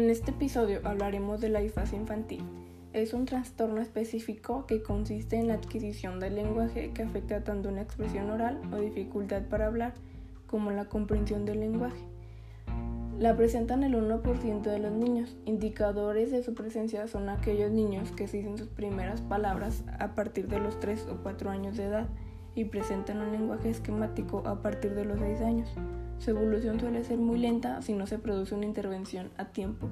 En este episodio hablaremos de la disfasia infantil. Es un trastorno específico que consiste en la adquisición del lenguaje que afecta tanto una expresión oral o dificultad para hablar como la comprensión del lenguaje. La presentan el 1% de los niños. Indicadores de su presencia son aquellos niños que se dicen sus primeras palabras a partir de los 3 o 4 años de edad y presentan un lenguaje esquemático a partir de los 6 años. Su evolución suele ser muy lenta si no se produce una intervención a tiempo.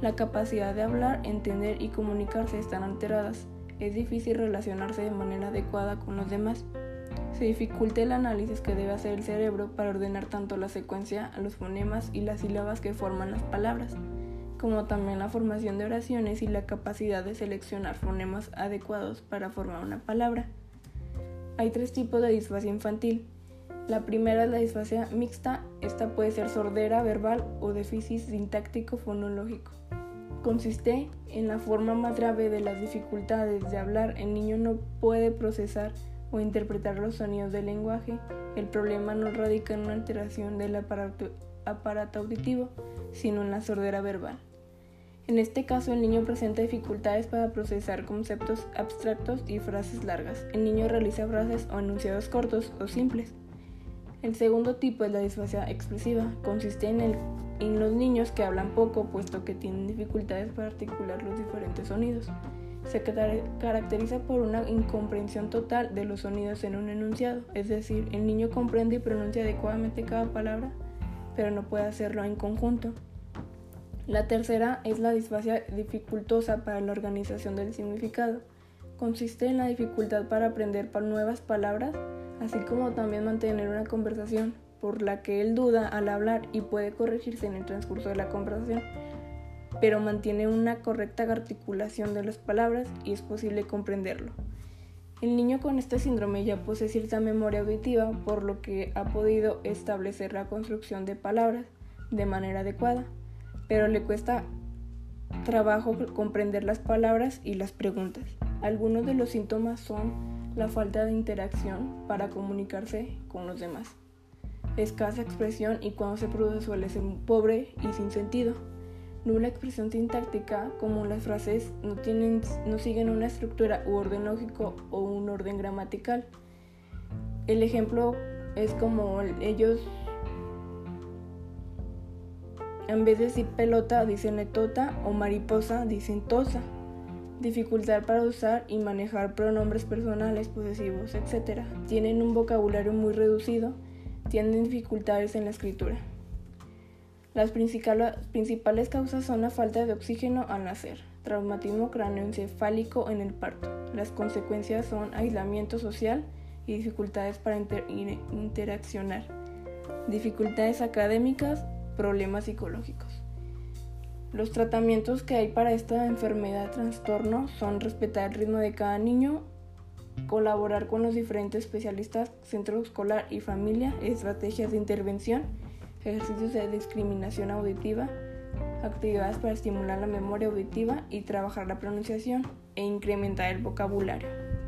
La capacidad de hablar, entender y comunicarse están alteradas. Es difícil relacionarse de manera adecuada con los demás. Se dificulta el análisis que debe hacer el cerebro para ordenar tanto la secuencia, los fonemas y las sílabas que forman las palabras, como también la formación de oraciones y la capacidad de seleccionar fonemas adecuados para formar una palabra. Hay tres tipos de disfasia infantil. La primera es la disfasia mixta. Esta puede ser sordera verbal o déficit sintáctico fonológico. Consiste en la forma más grave de las dificultades de hablar. El niño no puede procesar o interpretar los sonidos del lenguaje. El problema no radica en una alteración del aparato, aparato auditivo, sino en la sordera verbal. En este caso, el niño presenta dificultades para procesar conceptos abstractos y frases largas. El niño realiza frases o enunciados cortos o simples. El segundo tipo es la disfasia expresiva. Consiste en, en los niños que hablan poco, puesto que tienen dificultades para articular los diferentes sonidos. Se caracteriza por una incomprensión total de los sonidos en un enunciado, es decir, el niño comprende y pronuncia adecuadamente cada palabra, pero no puede hacerlo en conjunto. La tercera es la disfasia dificultosa para la organización del significado. Consiste en la dificultad para aprender nuevas palabras así como también mantener una conversación por la que él duda al hablar y puede corregirse en el transcurso de la conversación, pero mantiene una correcta articulación de las palabras y es posible comprenderlo. El niño con este síndrome ya posee cierta memoria auditiva, por lo que ha podido establecer la construcción de palabras de manera adecuada, pero le cuesta trabajo comprender las palabras y las preguntas. Algunos de los síntomas son la falta de interacción para comunicarse con los demás, escasa expresión y cuando se produce suele ser pobre y sin sentido, nula expresión sintáctica como las frases no, tienen, no siguen una estructura u orden lógico o un orden gramatical. El ejemplo es como ellos en vez de decir pelota dicen letota o mariposa dicen tosa dificultad para usar y manejar pronombres personales, posesivos, etc. Tienen un vocabulario muy reducido, tienen dificultades en la escritura. Las principales causas son la falta de oxígeno al nacer, traumatismo cráneoencefálico en el parto. Las consecuencias son aislamiento social y dificultades para interaccionar, dificultades académicas, problemas psicológicos. Los tratamientos que hay para esta enfermedad trastorno son respetar el ritmo de cada niño, colaborar con los diferentes especialistas, centro escolar y familia, estrategias de intervención, ejercicios de discriminación auditiva, actividades para estimular la memoria auditiva y trabajar la pronunciación e incrementar el vocabulario.